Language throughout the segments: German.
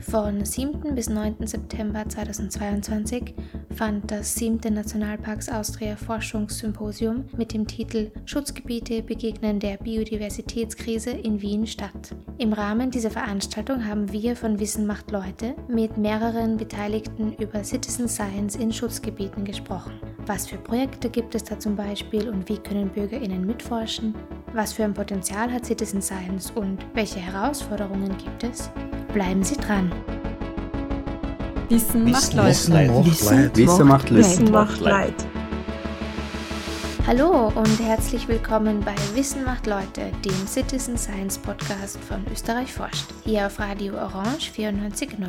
Von 7. bis 9. September 2022 fand das 7. Nationalparks Austria Forschungssymposium mit dem Titel Schutzgebiete begegnen der Biodiversitätskrise in Wien statt. Im Rahmen dieser Veranstaltung haben wir von Wissen macht Leute mit mehreren Beteiligten über Citizen Science in Schutzgebieten gesprochen. Was für Projekte gibt es da zum Beispiel und wie können BürgerInnen mitforschen? Was für ein Potenzial hat Citizen Science und welche Herausforderungen gibt es? Bleiben Sie dran. Wissen, macht Leid. Wissen macht Leid. Wissen macht Leid. Hallo und herzlich willkommen bei Wissen macht Leute, dem Citizen Science Podcast von Österreich forscht. Hier auf Radio Orange 94.0.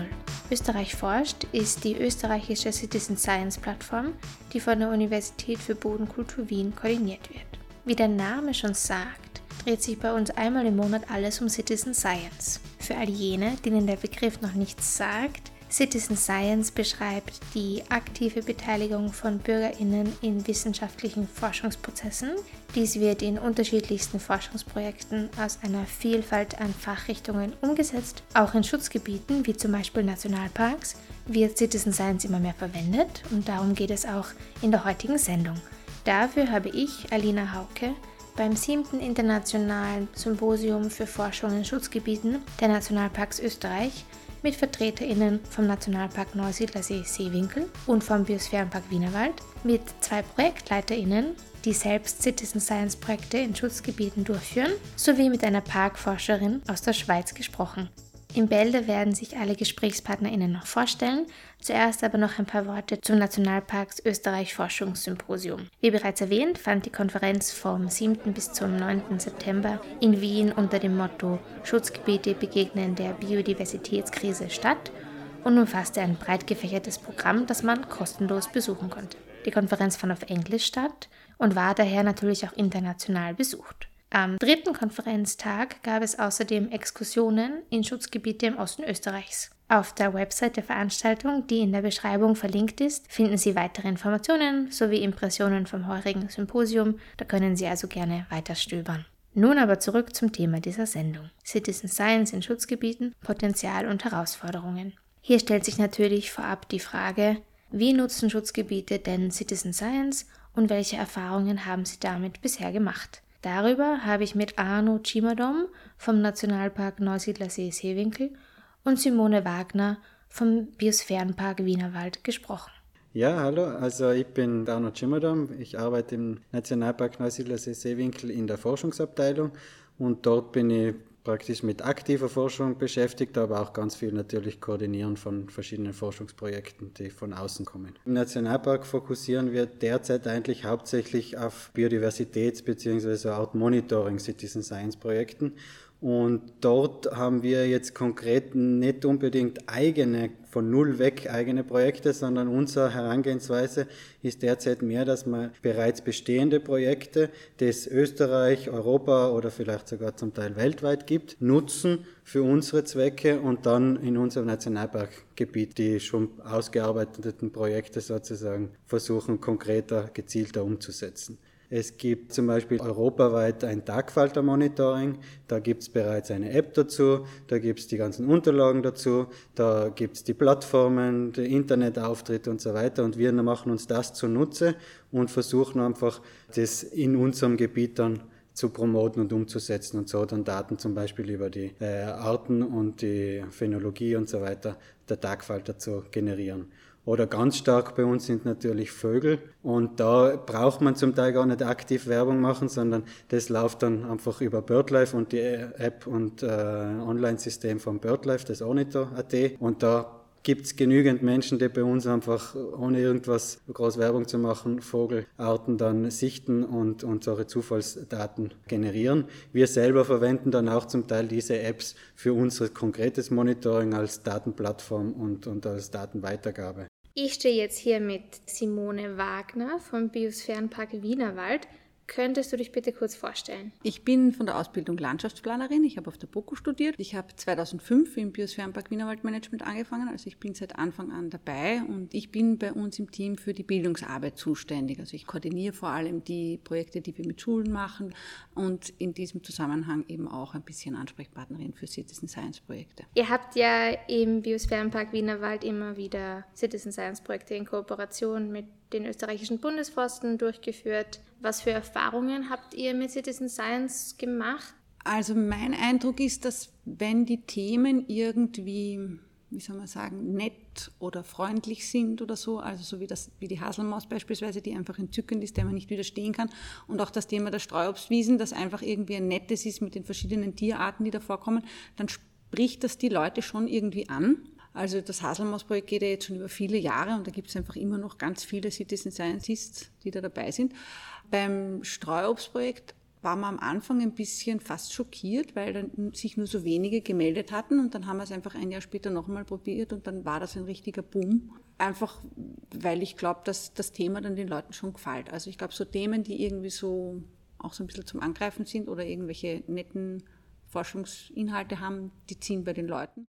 Österreich forscht ist die österreichische Citizen Science Plattform, die von der Universität für Bodenkultur Wien koordiniert wird. Wie der Name schon sagt, dreht sich bei uns einmal im Monat alles um Citizen Science. Für all jene, denen der Begriff noch nichts sagt, Citizen Science beschreibt die aktive Beteiligung von Bürgerinnen in wissenschaftlichen Forschungsprozessen. Dies wird in unterschiedlichsten Forschungsprojekten aus einer Vielfalt an Fachrichtungen umgesetzt. Auch in Schutzgebieten wie zum Beispiel Nationalparks wird Citizen Science immer mehr verwendet und darum geht es auch in der heutigen Sendung. Dafür habe ich, Alina Hauke, beim 7. Internationalen Symposium für Forschung in Schutzgebieten der Nationalparks Österreich mit VertreterInnen vom Nationalpark Neusiedlersee Seewinkel und vom Biosphärenpark Wienerwald, mit zwei ProjektleiterInnen, die selbst Citizen Science Projekte in Schutzgebieten durchführen, sowie mit einer Parkforscherin aus der Schweiz gesprochen. Im Bälde werden sich alle GesprächspartnerInnen noch vorstellen, zuerst aber noch ein paar Worte zum Nationalparks Österreich Forschungssymposium. Wie bereits erwähnt, fand die Konferenz vom 7. bis zum 9. September in Wien unter dem Motto Schutzgebiete begegnen der Biodiversitätskrise statt und umfasste ein breit gefächertes Programm, das man kostenlos besuchen konnte. Die Konferenz fand auf Englisch statt und war daher natürlich auch international besucht. Am dritten Konferenztag gab es außerdem Exkursionen in Schutzgebiete im Osten Österreichs. Auf der Website der Veranstaltung, die in der Beschreibung verlinkt ist, finden Sie weitere Informationen sowie Impressionen vom heurigen Symposium. Da können Sie also gerne weiter stöbern. Nun aber zurück zum Thema dieser Sendung. Citizen Science in Schutzgebieten, Potenzial und Herausforderungen. Hier stellt sich natürlich vorab die Frage, wie nutzen Schutzgebiete denn Citizen Science und welche Erfahrungen haben sie damit bisher gemacht? Darüber habe ich mit Arno Cimadom vom Nationalpark Neusiedlersee Seewinkel und Simone Wagner vom Biosphärenpark Wienerwald gesprochen. Ja, hallo, also ich bin Arno Cimadom. Ich arbeite im Nationalpark Neusiedlersee Seewinkel in der Forschungsabteilung und dort bin ich praktisch mit aktiver Forschung beschäftigt, aber auch ganz viel natürlich koordinieren von verschiedenen Forschungsprojekten, die von außen kommen. Im Nationalpark fokussieren wir derzeit eigentlich hauptsächlich auf Biodiversitäts- bzw. Art Monitoring Citizen Science Projekten und dort haben wir jetzt konkret nicht unbedingt eigene, von null weg eigene Projekte, sondern unsere Herangehensweise ist derzeit mehr, dass wir bereits bestehende Projekte, die es Österreich, Europa oder vielleicht sogar zum Teil weltweit gibt, nutzen für unsere Zwecke und dann in unserem Nationalparkgebiet die schon ausgearbeiteten Projekte sozusagen versuchen, konkreter, gezielter umzusetzen. Es gibt zum Beispiel europaweit ein Tagfalter-Monitoring. Da gibt es bereits eine App dazu, da gibt es die ganzen Unterlagen dazu, da gibt es die Plattformen, die Internetauftritte und so weiter. Und wir machen uns das zunutze und versuchen einfach, das in unserem Gebiet dann zu promoten und umzusetzen und so dann Daten zum Beispiel über die äh, Arten und die Phänologie und so weiter der Tagfalter zu generieren. Oder ganz stark bei uns sind natürlich Vögel. Und da braucht man zum Teil gar nicht aktiv Werbung machen, sondern das läuft dann einfach über BirdLife und die App und äh, Online-System von BirdLife, das Onito.at. Und da gibt es genügend Menschen, die bei uns einfach, ohne irgendwas groß Werbung zu machen, Vogelarten dann sichten und, solche Zufallsdaten generieren. Wir selber verwenden dann auch zum Teil diese Apps für unser konkretes Monitoring als Datenplattform und, und als Datenweitergabe. Ich stehe jetzt hier mit Simone Wagner vom Biosphärenpark Wienerwald. Könntest du dich bitte kurz vorstellen? Ich bin von der Ausbildung Landschaftsplanerin. Ich habe auf der BOKU studiert. Ich habe 2005 im Biosphärenpark Wienerwaldmanagement angefangen. Also ich bin seit Anfang an dabei und ich bin bei uns im Team für die Bildungsarbeit zuständig. Also ich koordiniere vor allem die Projekte, die wir mit Schulen machen und in diesem Zusammenhang eben auch ein bisschen Ansprechpartnerin für Citizen Science Projekte. Ihr habt ja im Biosphärenpark Wienerwald immer wieder Citizen Science Projekte in Kooperation mit den österreichischen Bundesforsten durchgeführt. Was für Erfahrungen habt ihr mit Citizen Science gemacht? Also mein Eindruck ist, dass wenn die Themen irgendwie, wie soll man sagen, nett oder freundlich sind oder so, also so wie, das, wie die Haselmaus beispielsweise, die einfach entzückend ist, der man nicht widerstehen kann, und auch das Thema der Streuobstwiesen, das einfach irgendwie ein nettes ist mit den verschiedenen Tierarten, die da vorkommen, dann spricht das die Leute schon irgendwie an. Also das Haselmaus-Projekt geht ja jetzt schon über viele Jahre und da gibt es einfach immer noch ganz viele Citizen Scientists, die da dabei sind. Beim Streuobstprojekt war man am Anfang ein bisschen fast schockiert, weil dann sich nur so wenige gemeldet hatten und dann haben wir es einfach ein Jahr später nochmal probiert und dann war das ein richtiger Boom. Einfach, weil ich glaube, dass das Thema dann den Leuten schon gefällt. Also ich glaube, so Themen, die irgendwie so auch so ein bisschen zum Angreifen sind oder irgendwelche netten Forschungsinhalte haben, die ziehen bei den Leuten.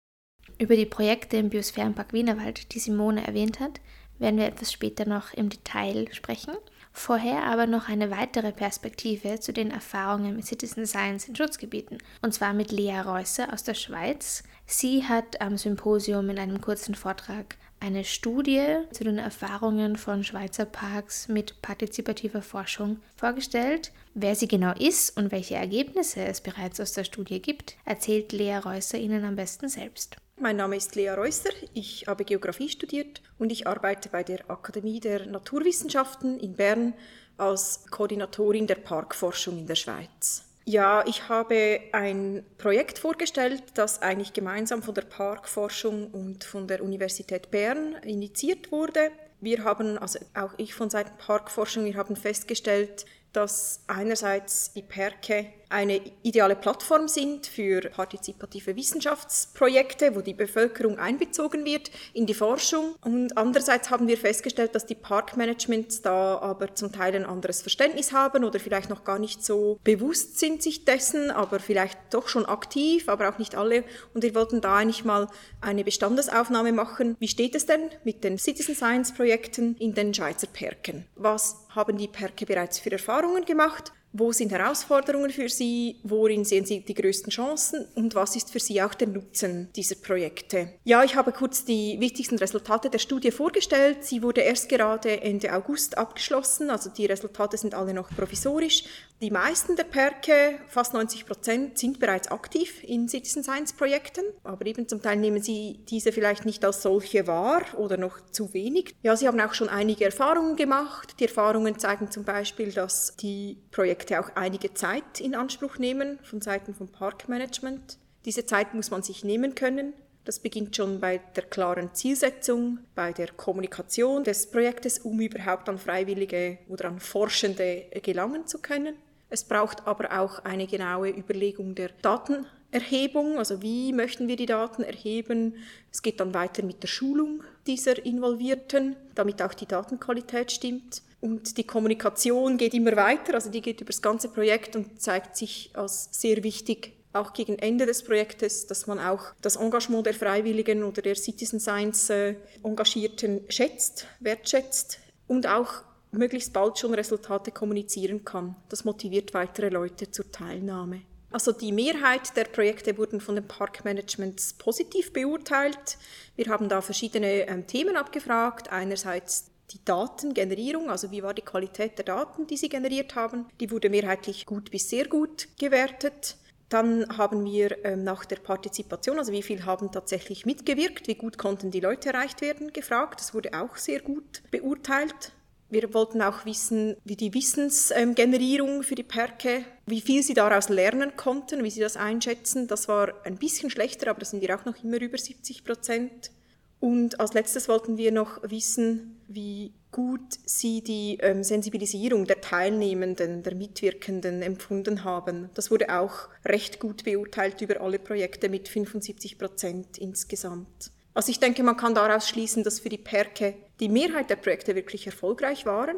Über die Projekte im Biosphärenpark Wienerwald, die Simone erwähnt hat, werden wir etwas später noch im Detail sprechen. Vorher aber noch eine weitere Perspektive zu den Erfahrungen mit Citizen Science in Schutzgebieten, und zwar mit Lea Reusser aus der Schweiz. Sie hat am Symposium in einem kurzen Vortrag eine Studie zu den Erfahrungen von Schweizer Parks mit partizipativer Forschung vorgestellt. Wer sie genau ist und welche Ergebnisse es bereits aus der Studie gibt, erzählt Lea Reusser Ihnen am besten selbst. Mein Name ist Lea Reusser, ich habe Geografie studiert und ich arbeite bei der Akademie der Naturwissenschaften in Bern als Koordinatorin der Parkforschung in der Schweiz. Ja, ich habe ein Projekt vorgestellt, das eigentlich gemeinsam von der Parkforschung und von der Universität Bern initiiert wurde. Wir haben, also auch ich von Seiten Parkforschung, wir haben festgestellt, dass einerseits die Perke eine ideale Plattform sind für partizipative Wissenschaftsprojekte, wo die Bevölkerung einbezogen wird in die Forschung. Und andererseits haben wir festgestellt, dass die Parkmanagements da aber zum Teil ein anderes Verständnis haben oder vielleicht noch gar nicht so bewusst sind sich dessen, aber vielleicht doch schon aktiv, aber auch nicht alle. Und wir wollten da eigentlich mal eine Bestandesaufnahme machen. Wie steht es denn mit den Citizen Science Projekten in den Schweizer Perken? Was haben die Perke bereits für Erfahrungen gemacht? Wo sind Herausforderungen für Sie? Worin sehen Sie die größten Chancen? Und was ist für Sie auch der Nutzen dieser Projekte? Ja, ich habe kurz die wichtigsten Resultate der Studie vorgestellt. Sie wurde erst gerade Ende August abgeschlossen, also die Resultate sind alle noch provisorisch. Die meisten der Perke, fast 90 Prozent, sind bereits aktiv in Citizen Science Projekten, aber eben zum Teil nehmen sie diese vielleicht nicht als solche wahr oder noch zu wenig. Ja, sie haben auch schon einige Erfahrungen gemacht. Die Erfahrungen zeigen zum Beispiel, dass die Projekte auch einige Zeit in Anspruch nehmen von Seiten vom Parkmanagement. Diese Zeit muss man sich nehmen können. Das beginnt schon bei der klaren Zielsetzung, bei der Kommunikation des Projektes, um überhaupt an Freiwillige oder an Forschende gelangen zu können. Es braucht aber auch eine genaue Überlegung der Datenerhebung, also wie möchten wir die Daten erheben. Es geht dann weiter mit der Schulung dieser Involvierten, damit auch die Datenqualität stimmt. Und die Kommunikation geht immer weiter, also die geht über das ganze Projekt und zeigt sich als sehr wichtig auch gegen Ende des Projektes, dass man auch das Engagement der Freiwilligen oder der Citizen Science äh, Engagierten schätzt, wertschätzt und auch möglichst bald schon Resultate kommunizieren kann. Das motiviert weitere Leute zur Teilnahme. Also die Mehrheit der Projekte wurden von den Parkmanagements positiv beurteilt. Wir haben da verschiedene ähm, Themen abgefragt. Einerseits die Datengenerierung, also wie war die Qualität der Daten, die sie generiert haben. Die wurde mehrheitlich gut bis sehr gut gewertet. Dann haben wir ähm, nach der Partizipation, also wie viel haben tatsächlich mitgewirkt, wie gut konnten die Leute erreicht werden, gefragt. Das wurde auch sehr gut beurteilt. Wir wollten auch wissen, wie die Wissensgenerierung für die Perke, wie viel sie daraus lernen konnten, wie sie das einschätzen. Das war ein bisschen schlechter, aber da sind wir auch noch immer über 70 Prozent. Und als letztes wollten wir noch wissen, wie gut sie die ähm, Sensibilisierung der Teilnehmenden, der Mitwirkenden empfunden haben. Das wurde auch recht gut beurteilt über alle Projekte mit 75 Prozent insgesamt. Also ich denke, man kann daraus schließen, dass für die Perke die Mehrheit der Projekte wirklich erfolgreich waren.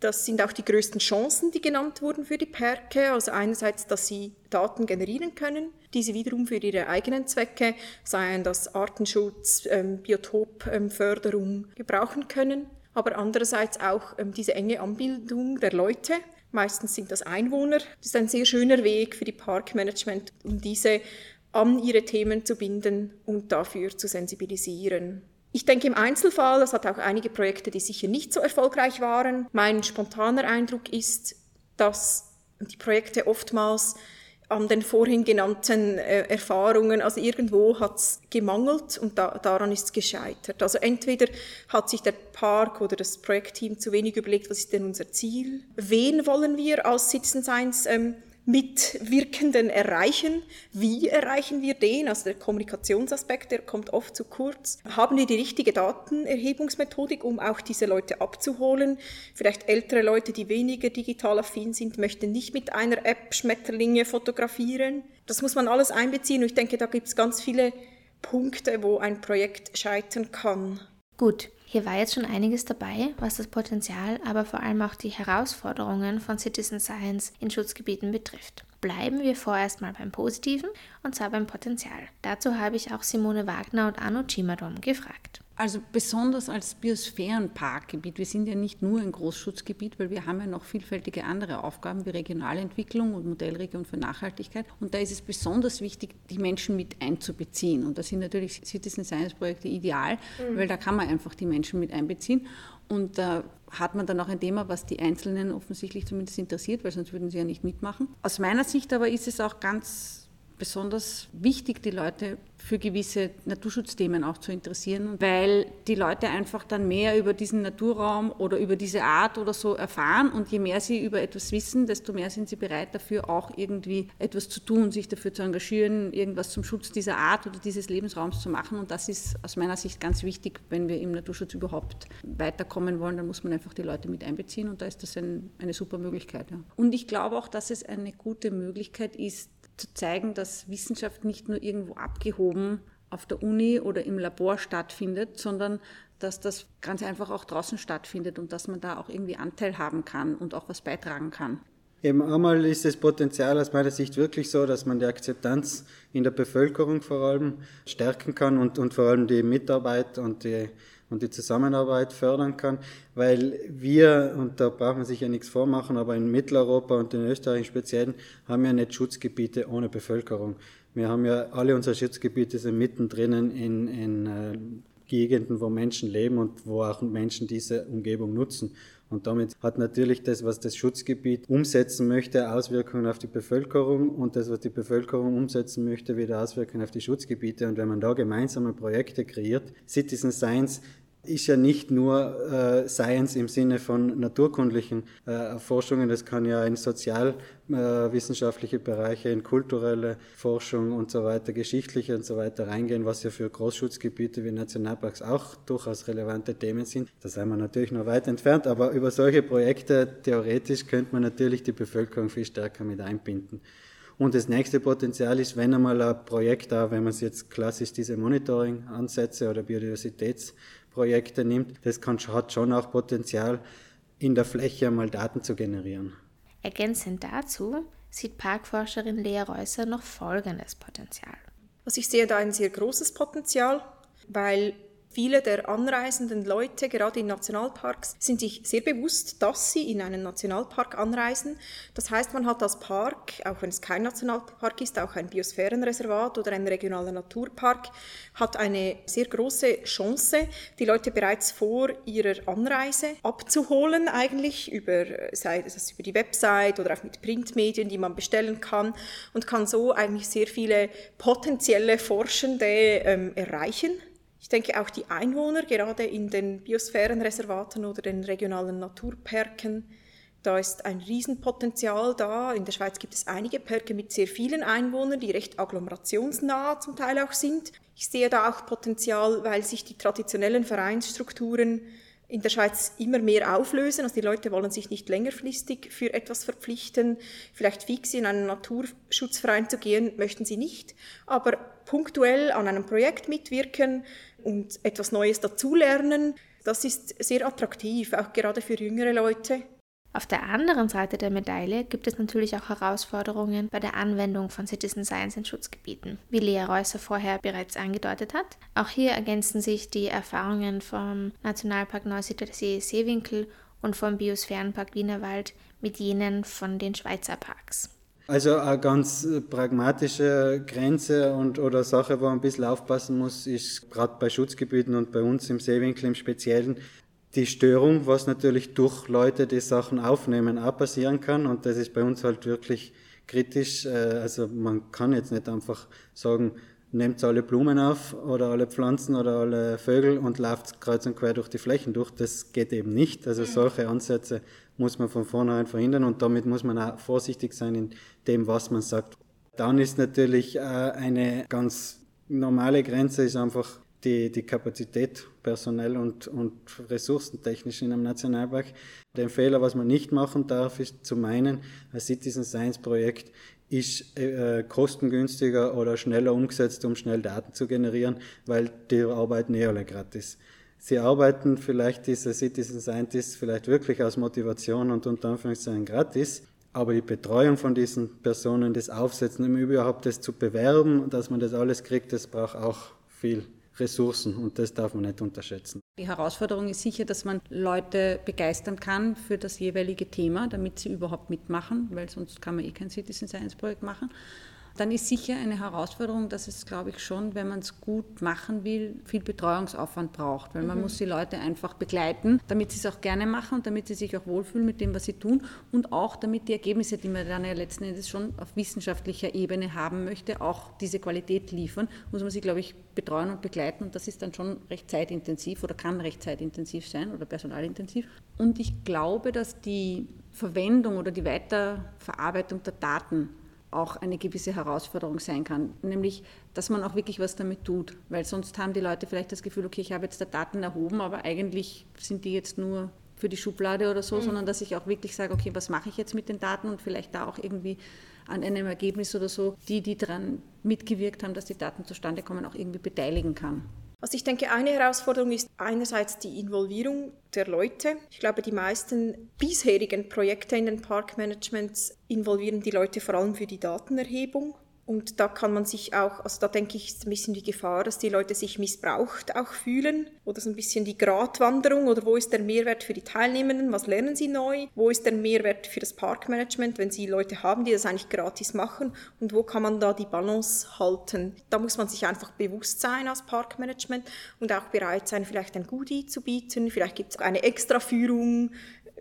Das sind auch die größten Chancen, die genannt wurden für die Perke. Also einerseits, dass sie Daten generieren können, diese wiederum für ihre eigenen Zwecke, seien das Artenschutz, ähm, Biotopförderung, gebrauchen können. Aber andererseits auch ähm, diese enge Anbildung der Leute. Meistens sind das Einwohner. Das ist ein sehr schöner Weg für die Parkmanagement, um diese an ihre Themen zu binden und dafür zu sensibilisieren. Ich denke im Einzelfall, das hat auch einige Projekte, die sicher nicht so erfolgreich waren. Mein spontaner Eindruck ist, dass die Projekte oftmals an den vorhin genannten äh, Erfahrungen, also irgendwo hat es gemangelt und da, daran ist es gescheitert. Also entweder hat sich der Park oder das Projektteam zu wenig überlegt, was ist denn unser Ziel? Wen wollen wir als Citizen Science ähm, Mitwirkenden erreichen. Wie erreichen wir den? Also der Kommunikationsaspekt, der kommt oft zu kurz. Haben wir die richtige Datenerhebungsmethodik, um auch diese Leute abzuholen? Vielleicht ältere Leute, die weniger digital affin sind, möchten nicht mit einer App Schmetterlinge fotografieren. Das muss man alles einbeziehen und ich denke, da gibt es ganz viele Punkte, wo ein Projekt scheitern kann. Gut, hier war jetzt schon einiges dabei, was das Potenzial, aber vor allem auch die Herausforderungen von Citizen Science in Schutzgebieten betrifft. Bleiben wir vorerst mal beim Positiven, und zwar beim Potenzial. Dazu habe ich auch Simone Wagner und Arno Cimadom gefragt. Also besonders als Biosphärenparkgebiet. Wir sind ja nicht nur ein Großschutzgebiet, weil wir haben ja noch vielfältige andere Aufgaben wie Regionalentwicklung und Modellregion für Nachhaltigkeit. Und da ist es besonders wichtig, die Menschen mit einzubeziehen. Und da sind natürlich Citizen Science Projekte ideal, mhm. weil da kann man einfach die Menschen mit einbeziehen. Und da hat man dann auch ein Thema, was die Einzelnen offensichtlich zumindest interessiert, weil sonst würden sie ja nicht mitmachen. Aus meiner Sicht aber ist es auch ganz besonders wichtig, die Leute für gewisse Naturschutzthemen auch zu interessieren, weil die Leute einfach dann mehr über diesen Naturraum oder über diese Art oder so erfahren und je mehr sie über etwas wissen, desto mehr sind sie bereit dafür auch irgendwie etwas zu tun, sich dafür zu engagieren, irgendwas zum Schutz dieser Art oder dieses Lebensraums zu machen und das ist aus meiner Sicht ganz wichtig, wenn wir im Naturschutz überhaupt weiterkommen wollen, dann muss man einfach die Leute mit einbeziehen und da ist das ein, eine super Möglichkeit. Ja. Und ich glaube auch, dass es eine gute Möglichkeit ist, zu zeigen, dass Wissenschaft nicht nur irgendwo abgehoben auf der Uni oder im Labor stattfindet, sondern dass das ganz einfach auch draußen stattfindet und dass man da auch irgendwie Anteil haben kann und auch was beitragen kann. Eben einmal ist das Potenzial aus meiner Sicht wirklich so, dass man die Akzeptanz in der Bevölkerung vor allem stärken kann und, und vor allem die Mitarbeit und die und die Zusammenarbeit fördern kann, weil wir, und da braucht man sich ja nichts vormachen, aber in Mitteleuropa und in Österreich im Speziellen haben ja nicht Schutzgebiete ohne Bevölkerung. Wir haben ja alle unsere Schutzgebiete sind mittendrin in, in äh, Gegenden, wo Menschen leben und wo auch Menschen diese Umgebung nutzen. Und damit hat natürlich das, was das Schutzgebiet umsetzen möchte, Auswirkungen auf die Bevölkerung und das, was die Bevölkerung umsetzen möchte, wieder Auswirkungen auf die Schutzgebiete. Und wenn man da gemeinsame Projekte kreiert, Citizen Science ist ja nicht nur äh, Science im Sinne von naturkundlichen äh, Forschungen, das kann ja in sozialwissenschaftliche äh, Bereiche, in kulturelle Forschung und so weiter, geschichtliche und so weiter reingehen, was ja für Großschutzgebiete wie Nationalparks auch durchaus relevante Themen sind. Da sind wir natürlich noch weit entfernt, aber über solche Projekte theoretisch könnte man natürlich die Bevölkerung viel stärker mit einbinden. Und das nächste Potenzial ist, wenn einmal ein Projekt da, wenn man es jetzt klassisch diese Monitoring-Ansätze oder Biodiversitäts Projekte nimmt, das kann, hat schon auch Potenzial, in der Fläche mal Daten zu generieren. Ergänzend dazu sieht Parkforscherin Lea Reusser noch folgendes Potenzial. Also ich sehe da ein sehr großes Potenzial, weil Viele der anreisenden Leute, gerade in Nationalparks, sind sich sehr bewusst, dass sie in einen Nationalpark anreisen. Das heißt, man hat als Park, auch wenn es kein Nationalpark ist, auch ein Biosphärenreservat oder ein regionaler Naturpark, hat eine sehr große Chance, die Leute bereits vor ihrer Anreise abzuholen, eigentlich über, sei es über die Website oder auch mit Printmedien, die man bestellen kann und kann so eigentlich sehr viele potenzielle Forschende ähm, erreichen ich denke auch die Einwohner, gerade in den Biosphärenreservaten oder den regionalen Naturparken, da ist ein Riesenpotenzial da. In der Schweiz gibt es einige Parke mit sehr vielen Einwohnern, die recht agglomerationsnah zum Teil auch sind. Ich sehe da auch Potenzial, weil sich die traditionellen Vereinsstrukturen in der Schweiz immer mehr auflösen. Also die Leute wollen sich nicht längerfristig für etwas verpflichten. Vielleicht fix in einen Naturschutzverein zu gehen, möchten sie nicht. Aber punktuell an einem Projekt mitwirken und etwas Neues dazulernen, das ist sehr attraktiv, auch gerade für jüngere Leute. Auf der anderen Seite der Medaille gibt es natürlich auch Herausforderungen bei der Anwendung von Citizen Science in Schutzgebieten, wie Lea Reusser vorher bereits angedeutet hat. Auch hier ergänzen sich die Erfahrungen vom Nationalpark Neusiedler See Seewinkel und vom Biosphärenpark Wienerwald mit jenen von den Schweizer Parks. Also eine ganz pragmatische Grenze und oder Sache, wo man ein bisschen aufpassen muss, ist gerade bei Schutzgebieten und bei uns im Seewinkel im Speziellen die Störung, was natürlich durch Leute, die Sachen aufnehmen, auch passieren kann. Und das ist bei uns halt wirklich kritisch. Äh, also man kann jetzt nicht einfach sagen, nehmt alle Blumen auf oder alle Pflanzen oder alle Vögel und lauft kreuz und quer durch die Flächen durch. Das geht eben nicht. Also mhm. solche Ansätze muss man von vornherein verhindern und damit muss man auch vorsichtig sein in dem, was man sagt. Dann ist natürlich äh, eine ganz normale Grenze ist einfach die, die Kapazität personell und, und ressourcentechnisch in einem Nationalpark. Der Fehler, was man nicht machen darf, ist zu meinen, ein Citizen Science Projekt ist äh, kostengünstiger oder schneller umgesetzt, um schnell Daten zu generieren, weil die arbeiten eh alle gratis. Sie arbeiten vielleicht diese Citizen Scientists vielleicht wirklich aus Motivation und unter Anführungszeichen gratis, aber die Betreuung von diesen Personen, das Aufsetzen, um überhaupt das zu bewerben, dass man das alles kriegt, das braucht auch viel Ressourcen und das darf man nicht unterschätzen. Die Herausforderung ist sicher, dass man Leute begeistern kann für das jeweilige Thema, damit sie überhaupt mitmachen, weil sonst kann man eh kein Citizen Science Projekt machen dann ist sicher eine Herausforderung, dass es, glaube ich, schon, wenn man es gut machen will, viel Betreuungsaufwand braucht, weil man mhm. muss die Leute einfach begleiten, damit sie es auch gerne machen und damit sie sich auch wohlfühlen mit dem, was sie tun und auch damit die Ergebnisse, die man dann ja letzten Endes schon auf wissenschaftlicher Ebene haben möchte, auch diese Qualität liefern, muss man sie, glaube ich, betreuen und begleiten und das ist dann schon recht zeitintensiv oder kann recht zeitintensiv sein oder personalintensiv. Und ich glaube, dass die Verwendung oder die Weiterverarbeitung der Daten auch eine gewisse Herausforderung sein kann, nämlich dass man auch wirklich was damit tut, weil sonst haben die Leute vielleicht das Gefühl, okay, ich habe jetzt da Daten erhoben, aber eigentlich sind die jetzt nur für die Schublade oder so, mhm. sondern dass ich auch wirklich sage, okay, was mache ich jetzt mit den Daten und vielleicht da auch irgendwie an einem Ergebnis oder so, die, die daran mitgewirkt haben, dass die Daten zustande kommen, auch irgendwie beteiligen kann. Also ich denke, eine Herausforderung ist einerseits die Involvierung der Leute. Ich glaube, die meisten bisherigen Projekte in den Parkmanagements involvieren die Leute vor allem für die Datenerhebung. Und da kann man sich auch, also da denke ich, ist ein bisschen die Gefahr, dass die Leute sich missbraucht auch fühlen. Oder so ein bisschen die Gratwanderung. Oder wo ist der Mehrwert für die Teilnehmenden, was lernen sie neu, wo ist der Mehrwert für das Parkmanagement, wenn sie Leute haben, die das eigentlich gratis machen? Und wo kann man da die Balance halten. Da muss man sich einfach bewusst sein als Parkmanagement und auch bereit sein, vielleicht ein Goodie zu bieten, vielleicht gibt es eine Extraführung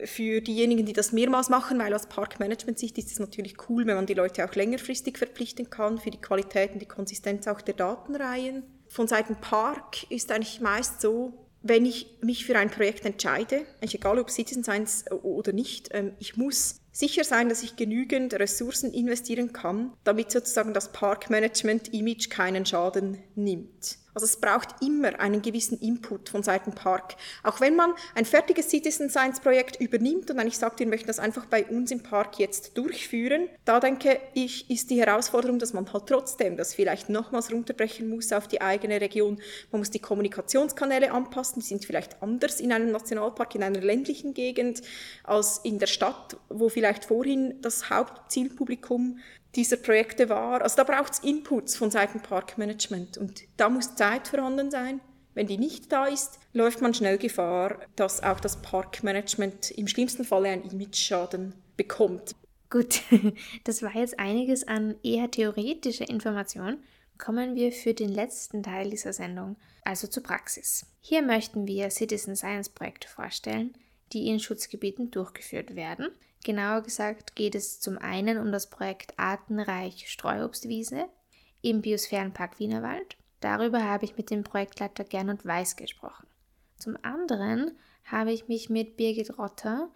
für diejenigen, die das mehrmals machen, weil aus Parkmanagement-Sicht ist es natürlich cool, wenn man die Leute auch längerfristig verpflichten kann für die Qualität und die Konsistenz auch der Datenreihen. Von Seiten Park ist eigentlich meist so, wenn ich mich für ein Projekt entscheide, egal ob Citizen Science oder nicht, ähm, ich muss sicher sein, dass ich genügend Ressourcen investieren kann, damit sozusagen das Parkmanagement-Image keinen Schaden nimmt. Also es braucht immer einen gewissen Input von Seiten Park. Auch wenn man ein fertiges Citizen Science Projekt übernimmt und eigentlich sagt, wir möchten das einfach bei uns im Park jetzt durchführen, da denke ich, ist die Herausforderung, dass man halt trotzdem das vielleicht nochmals runterbrechen muss auf die eigene Region. Man muss die Kommunikationskanäle anpassen, die sind vielleicht anders in einem Nationalpark, in einer ländlichen Gegend als in der Stadt, wo vielleicht vorhin das Hauptzielpublikum dieser Projekte war. Also da braucht es Inputs von Seiten Parkmanagement und da muss Zeit vorhanden sein. Wenn die nicht da ist, läuft man schnell Gefahr, dass auch das Parkmanagement im schlimmsten Falle einen Image-Schaden bekommt. Gut, das war jetzt einiges an eher theoretischer Information. Kommen wir für den letzten Teil dieser Sendung, also zur Praxis. Hier möchten wir Citizen Science Projekte vorstellen, die in Schutzgebieten durchgeführt werden. Genauer gesagt geht es zum einen um das Projekt Artenreich Streuobstwiese im Biosphärenpark Wienerwald. Darüber habe ich mit dem Projektleiter Gernot Weiß gesprochen. Zum anderen habe ich mich mit Birgit Rotter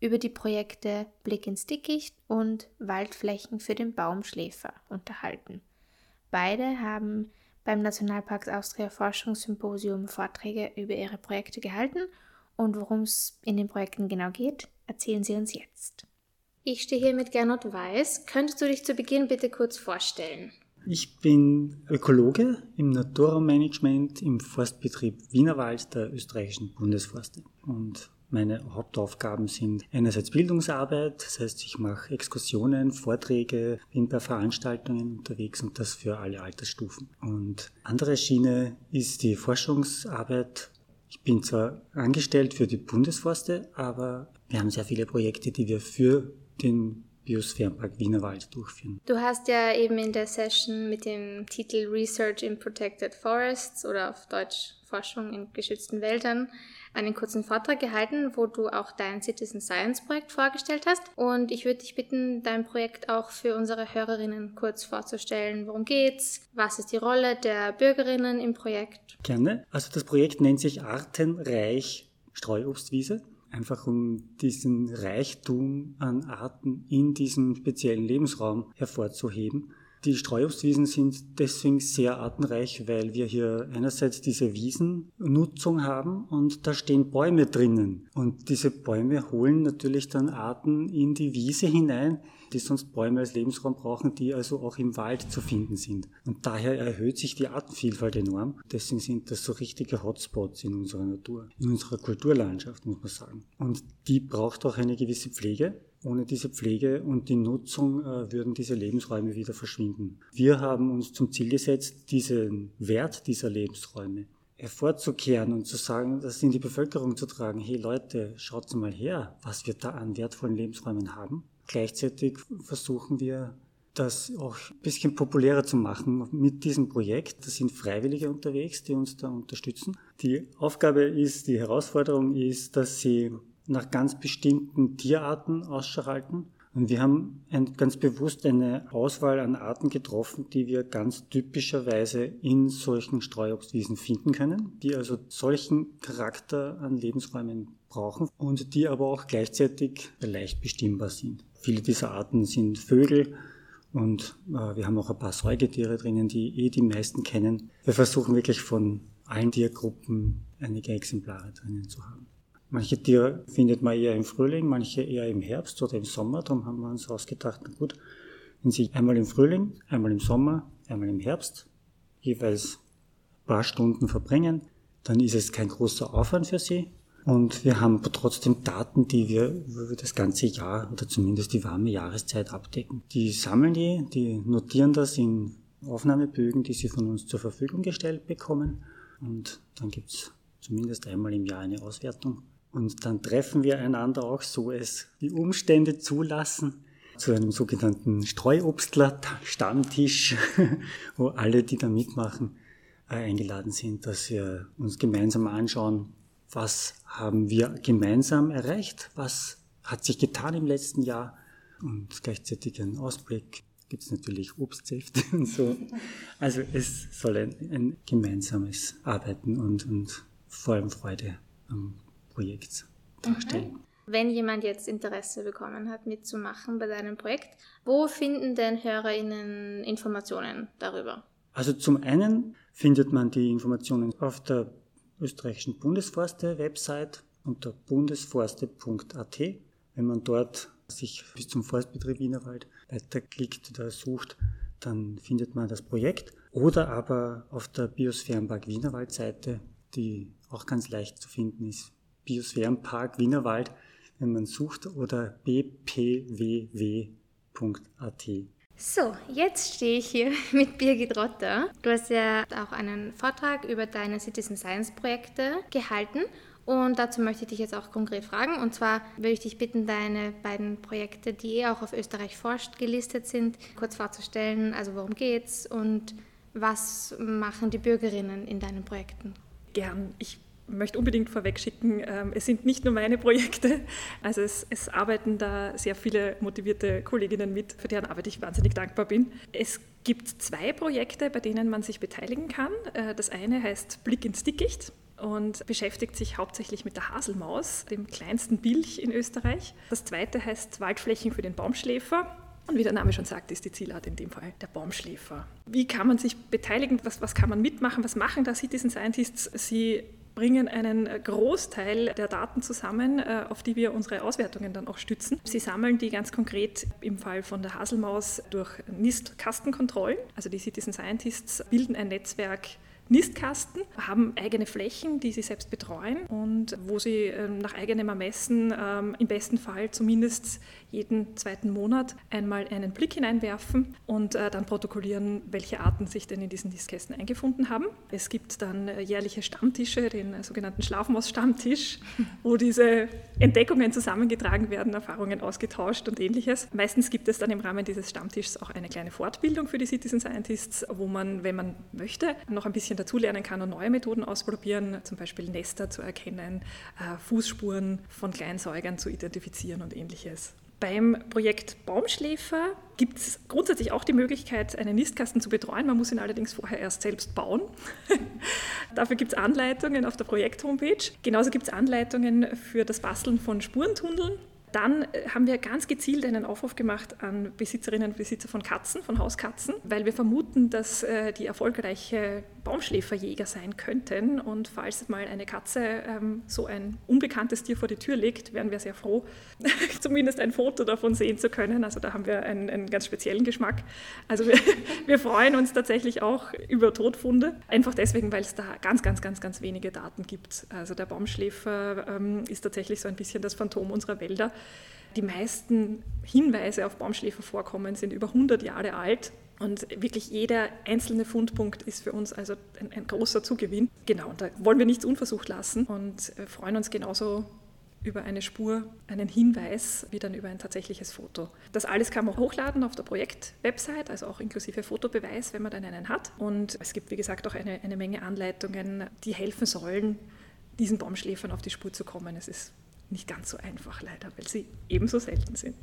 über die Projekte Blick ins Dickicht und Waldflächen für den Baumschläfer unterhalten. Beide haben beim Nationalparks Austria Forschungssymposium Vorträge über ihre Projekte gehalten und worum es in den Projekten genau geht, erzählen Sie uns jetzt. Ich stehe hier mit Gernot Weiß. Könntest du dich zu Beginn bitte kurz vorstellen? Ich bin Ökologe im Naturraummanagement im Forstbetrieb Wienerwald der österreichischen Bundesforste. Und Meine Hauptaufgaben sind einerseits Bildungsarbeit, das heißt, ich mache Exkursionen, Vorträge, bin bei Veranstaltungen unterwegs und das für alle Altersstufen. Und andere Schiene ist die Forschungsarbeit. Ich bin zwar angestellt für die Bundesforste, aber wir haben sehr viele Projekte, die wir für den Biosphärenpark Wienerwald durchführen. Du hast ja eben in der Session mit dem Titel Research in Protected Forests oder auf Deutsch Forschung in geschützten Wäldern einen kurzen Vortrag gehalten, wo du auch dein Citizen Science Projekt vorgestellt hast. Und ich würde dich bitten, dein Projekt auch für unsere Hörerinnen kurz vorzustellen. Worum geht's? Was ist die Rolle der Bürgerinnen im Projekt? Gerne. Also das Projekt nennt sich Artenreich Streuobstwiese einfach um diesen Reichtum an Arten in diesem speziellen Lebensraum hervorzuheben. Die Streuobstwiesen sind deswegen sehr artenreich, weil wir hier einerseits diese Wiesennutzung haben und da stehen Bäume drinnen. Und diese Bäume holen natürlich dann Arten in die Wiese hinein, die sonst Bäume als Lebensraum brauchen, die also auch im Wald zu finden sind. Und daher erhöht sich die Artenvielfalt enorm. Deswegen sind das so richtige Hotspots in unserer Natur, in unserer Kulturlandschaft, muss man sagen. Und die braucht auch eine gewisse Pflege. Ohne diese Pflege und die Nutzung äh, würden diese Lebensräume wieder verschwinden. Wir haben uns zum Ziel gesetzt, diesen Wert dieser Lebensräume hervorzukehren und zu sagen, das in die Bevölkerung zu tragen. Hey Leute, schaut mal her, was wir da an wertvollen Lebensräumen haben. Gleichzeitig versuchen wir, das auch ein bisschen populärer zu machen mit diesem Projekt. Da sind Freiwillige unterwegs, die uns da unterstützen. Die Aufgabe ist, die Herausforderung ist, dass sie nach ganz bestimmten Tierarten Ausschau halten. Und wir haben ein, ganz bewusst eine Auswahl an Arten getroffen, die wir ganz typischerweise in solchen Streuobstwiesen finden können, die also solchen Charakter an Lebensräumen brauchen und die aber auch gleichzeitig leicht bestimmbar sind. Viele dieser Arten sind Vögel und äh, wir haben auch ein paar Säugetiere drinnen, die eh die meisten kennen. Wir versuchen wirklich von allen Tiergruppen einige Exemplare drinnen zu haben. Manche Tiere findet man eher im Frühling, manche eher im Herbst oder im Sommer. Darum haben wir uns ausgedacht, na gut, wenn Sie einmal im Frühling, einmal im Sommer, einmal im Herbst jeweils ein paar Stunden verbringen, dann ist es kein großer Aufwand für Sie. Und wir haben trotzdem Daten, die wir über das ganze Jahr oder zumindest die warme Jahreszeit abdecken. Die sammeln die, die notieren das in Aufnahmebögen, die sie von uns zur Verfügung gestellt bekommen. Und dann gibt's zumindest einmal im Jahr eine Auswertung. Und dann treffen wir einander auch so, es die Umstände zulassen, zu einem sogenannten Streuobstler-Stammtisch, wo alle, die da mitmachen, äh, eingeladen sind, dass wir uns gemeinsam anschauen, was haben wir gemeinsam erreicht, was hat sich getan im letzten Jahr und gleichzeitig einen Ausblick. Gibt es natürlich Obstsäfte und so. Also es soll ein, ein gemeinsames Arbeiten und, und vor allem Freude am Projekt darstellen. Mhm. Wenn jemand jetzt Interesse bekommen hat, mitzumachen bei deinem Projekt, wo finden denn HörerInnen Informationen darüber? Also zum einen findet man die Informationen auf der österreichischen Bundesforste-Website unter bundesforste.at. Wenn man dort sich bis zum Forstbetrieb Wienerwald weiterklickt oder sucht, dann findet man das Projekt. Oder aber auf der Biosphärenpark Wienerwald-Seite, die auch ganz leicht zu finden ist, Biosphärenpark Wienerwald, wenn man sucht, oder bpww.at. So, jetzt stehe ich hier mit Birgit Rotter. Du hast ja auch einen Vortrag über deine Citizen Science Projekte gehalten und dazu möchte ich dich jetzt auch konkret fragen. Und zwar würde ich dich bitten, deine beiden Projekte, die eh auch auf Österreich forscht gelistet sind, kurz vorzustellen. Also worum geht's und was machen die Bürgerinnen in deinen Projekten? Gern. Ich möchte unbedingt vorwegschicken, ähm, es sind nicht nur meine Projekte, also es, es, arbeiten da sehr viele motivierte Kolleginnen mit, für deren Arbeit ich wahnsinnig dankbar bin. Es gibt zwei Projekte, bei denen man sich beteiligen kann. Äh, das eine heißt Blick ins Dickicht und beschäftigt sich hauptsächlich mit der Haselmaus, dem kleinsten Bilch in Österreich. Das zweite heißt Waldflächen für den Baumschläfer. Und wie der Name schon sagt, ist die Zielart in dem Fall der Baumschläfer. Wie kann man sich beteiligen? Was, was kann man mitmachen? Was machen da Citizen Scientists? Sie bringen einen Großteil der Daten zusammen, äh, auf die wir unsere Auswertungen dann auch stützen. Sie sammeln die ganz konkret im Fall von der Haselmaus durch NIST-Kastenkontrollen. Also die Citizen Scientists bilden ein Netzwerk Nistkasten, haben eigene Flächen, die sie selbst betreuen und wo sie ähm, nach eigenem Ermessen ähm, im besten Fall zumindest jeden zweiten Monat einmal einen Blick hineinwerfen und äh, dann protokollieren, welche Arten sich denn in diesen Nistkästen eingefunden haben. Es gibt dann äh, jährliche Stammtische, den äh, sogenannten Schlafmaus-Stammtisch, wo diese Entdeckungen zusammengetragen werden, Erfahrungen ausgetauscht und ähnliches. Meistens gibt es dann im Rahmen dieses Stammtischs auch eine kleine Fortbildung für die Citizen Scientists, wo man, wenn man möchte, noch ein bisschen dazulernen kann und neue Methoden ausprobieren, zum Beispiel Nester zu erkennen, Fußspuren von Kleinsäugern zu identifizieren und ähnliches. Beim Projekt Baumschläfer gibt es grundsätzlich auch die Möglichkeit, einen Nistkasten zu betreuen. Man muss ihn allerdings vorher erst selbst bauen. Dafür gibt es Anleitungen auf der Projekt-Homepage. Genauso gibt es Anleitungen für das Basteln von Spurentunneln. Dann äh, haben wir ganz gezielt einen Aufruf gemacht an Besitzerinnen und Besitzer von Katzen, von Hauskatzen, weil wir vermuten, dass äh, die erfolgreiche Baumschläferjäger sein könnten. Und falls mal eine Katze ähm, so ein unbekanntes Tier vor die Tür legt, wären wir sehr froh, zumindest ein Foto davon sehen zu können. Also da haben wir einen, einen ganz speziellen Geschmack. Also wir, wir, freuen uns tatsächlich auch über Todfunde, einfach deswegen, weil es da ganz, ganz, ganz, ganz wenige Daten gibt. Also der Baumschläfer ähm, ist tatsächlich so ein bisschen das Phantom unserer Wälder. Die meisten Hinweise auf Baumschläfervorkommen sind über 100 Jahre alt. Und wirklich jeder einzelne Fundpunkt ist für uns also ein, ein großer Zugewinn. Genau, und da wollen wir nichts unversucht lassen und äh, freuen uns genauso über eine Spur, einen Hinweis, wie dann über ein tatsächliches Foto. Das alles kann man hochladen auf der Projekt-Website, also auch inklusive Fotobeweis, wenn man dann einen hat. Und es gibt, wie gesagt, auch eine, eine Menge Anleitungen, die helfen sollen, diesen Baumschläfern auf die Spur zu kommen. Es ist nicht ganz so einfach leider, weil sie ebenso selten sind.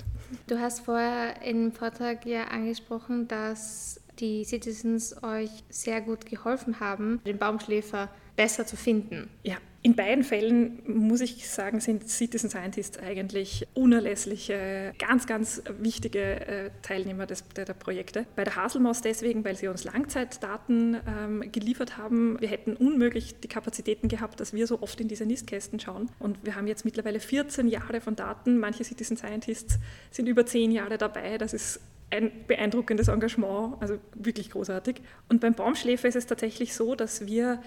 Du hast vorher im Vortrag ja angesprochen, dass die Citizens euch sehr gut geholfen haben, den Baumschläfer besser zu finden. Ja, in beiden Fällen muss ich sagen, sind Citizen Scientists eigentlich unerlässliche, ganz, ganz wichtige äh, Teilnehmer des, der, der, Projekte. Bei der Haselmaus deswegen, weil sie uns Langzeitdaten ähm, geliefert haben. Wir hätten unmöglich die Kapazitäten gehabt, dass wir so oft in diese Nistkästen schauen. Und wir haben jetzt mittlerweile 14 Jahre von Daten. Manche Citizen Scientists sind über 10 Jahre dabei. Das ist ein beeindruckendes Engagement, also wirklich großartig. Und beim Baumschläfer ist es tatsächlich so, dass wir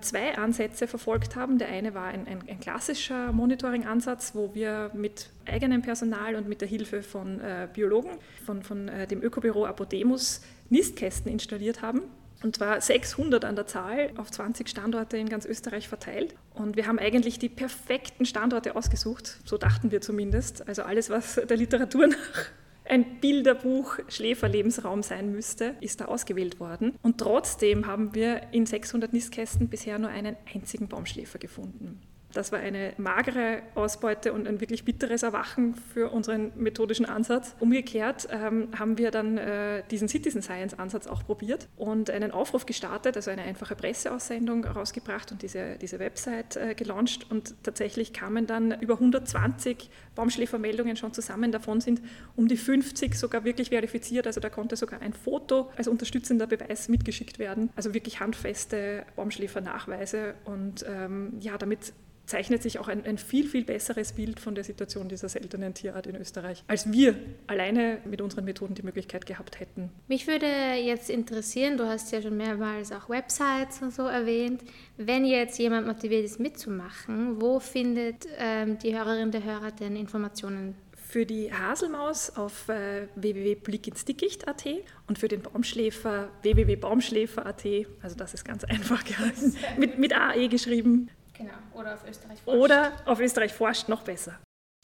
zwei Ansätze verfolgt haben. Der eine war ein, ein, ein klassischer Monitoring-Ansatz, wo wir mit eigenem Personal und mit der Hilfe von äh, Biologen von, von äh, dem Ökobüro Apodemus Nistkästen installiert haben. Und zwar 600 an der Zahl auf 20 Standorte in ganz Österreich verteilt. Und wir haben eigentlich die perfekten Standorte ausgesucht, so dachten wir zumindest. Also alles, was der Literatur nach ein Bilderbuch Schläferlebensraum sein müsste, ist da ausgewählt worden. Und trotzdem haben wir in 600 Nistkästen bisher nur einen einzigen Baumschläfer gefunden. Das war eine magere Ausbeute und ein wirklich bitteres Erwachen für unseren methodischen Ansatz. Umgekehrt ähm, haben wir dann äh, diesen Citizen Science Ansatz auch probiert und einen Aufruf gestartet, also eine einfache Presseaussendung rausgebracht und diese, diese Website äh, gelauncht. Und tatsächlich kamen dann über 120 Baumschläfermeldungen schon zusammen. Davon sind um die 50 sogar wirklich verifiziert. Also da konnte sogar ein Foto als unterstützender Beweis mitgeschickt werden. Also wirklich handfeste Baumschläfernachweise. Und ähm, ja, damit zeichnet sich auch ein, ein, viel, viel besseres Bild von der Situation dieser seltenen Tierart in Österreich, als wir alleine mit unseren Methoden die Möglichkeit gehabt hätten. Mich würde jetzt interessieren, du hast ja schon mehrmals auch Websites und so erwähnt, wenn jetzt jemand motiviert ist mitzumachen, wo findet ähm, die Hörerin der Hörer denn Informationen für die Haselmaus auf äh, www.blickinsdickicht.at und für den Baumschläfer www.baumschläfer.at. Also das ist ganz einfach gehalten. Mit, mit AE geschrieben. Genau, oder auf Österreich forscht. Oder auf Österreich forscht, noch besser.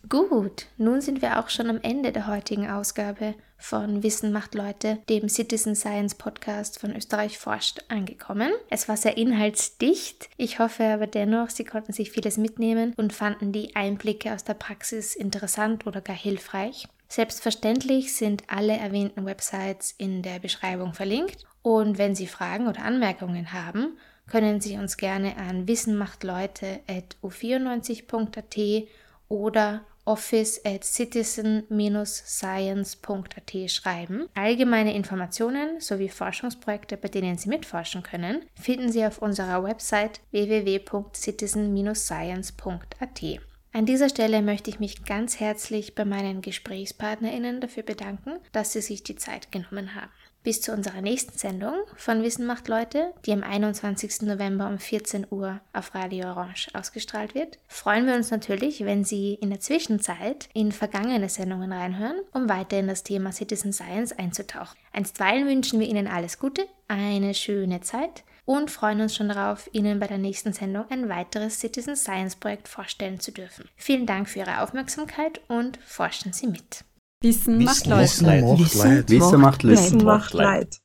Gut, nun sind wir auch schon am Ende der heutigen Ausgabe von Wissen macht Leute, dem Citizen Science Podcast von Österreich forscht, angekommen. Es war sehr inhaltsdicht. Ich hoffe aber dennoch, Sie konnten sich vieles mitnehmen und fanden die Einblicke aus der Praxis interessant oder gar hilfreich. Selbstverständlich sind alle erwähnten Websites in der Beschreibung verlinkt und wenn Sie Fragen oder Anmerkungen haben, können Sie uns gerne an wissenmachtleute.u94.at oder office at citizen-science.at schreiben. Allgemeine Informationen sowie Forschungsprojekte, bei denen Sie mitforschen können, finden Sie auf unserer Website www.citizen-science.at. An dieser Stelle möchte ich mich ganz herzlich bei meinen GesprächspartnerInnen dafür bedanken, dass sie sich die Zeit genommen haben. Bis zu unserer nächsten Sendung von Wissen macht Leute, die am 21. November um 14 Uhr auf Radio Orange ausgestrahlt wird, freuen wir uns natürlich, wenn Sie in der Zwischenzeit in vergangene Sendungen reinhören, um weiter in das Thema Citizen Science einzutauchen. Einstweilen wünschen wir Ihnen alles Gute, eine schöne Zeit und freuen uns schon darauf, Ihnen bei der nächsten Sendung ein weiteres Citizen Science Projekt vorstellen zu dürfen. Vielen Dank für Ihre Aufmerksamkeit und forschen Sie mit. Wissen, macht Leid. Wissen macht Leid. Wissen macht Leid. Wissen macht Leid.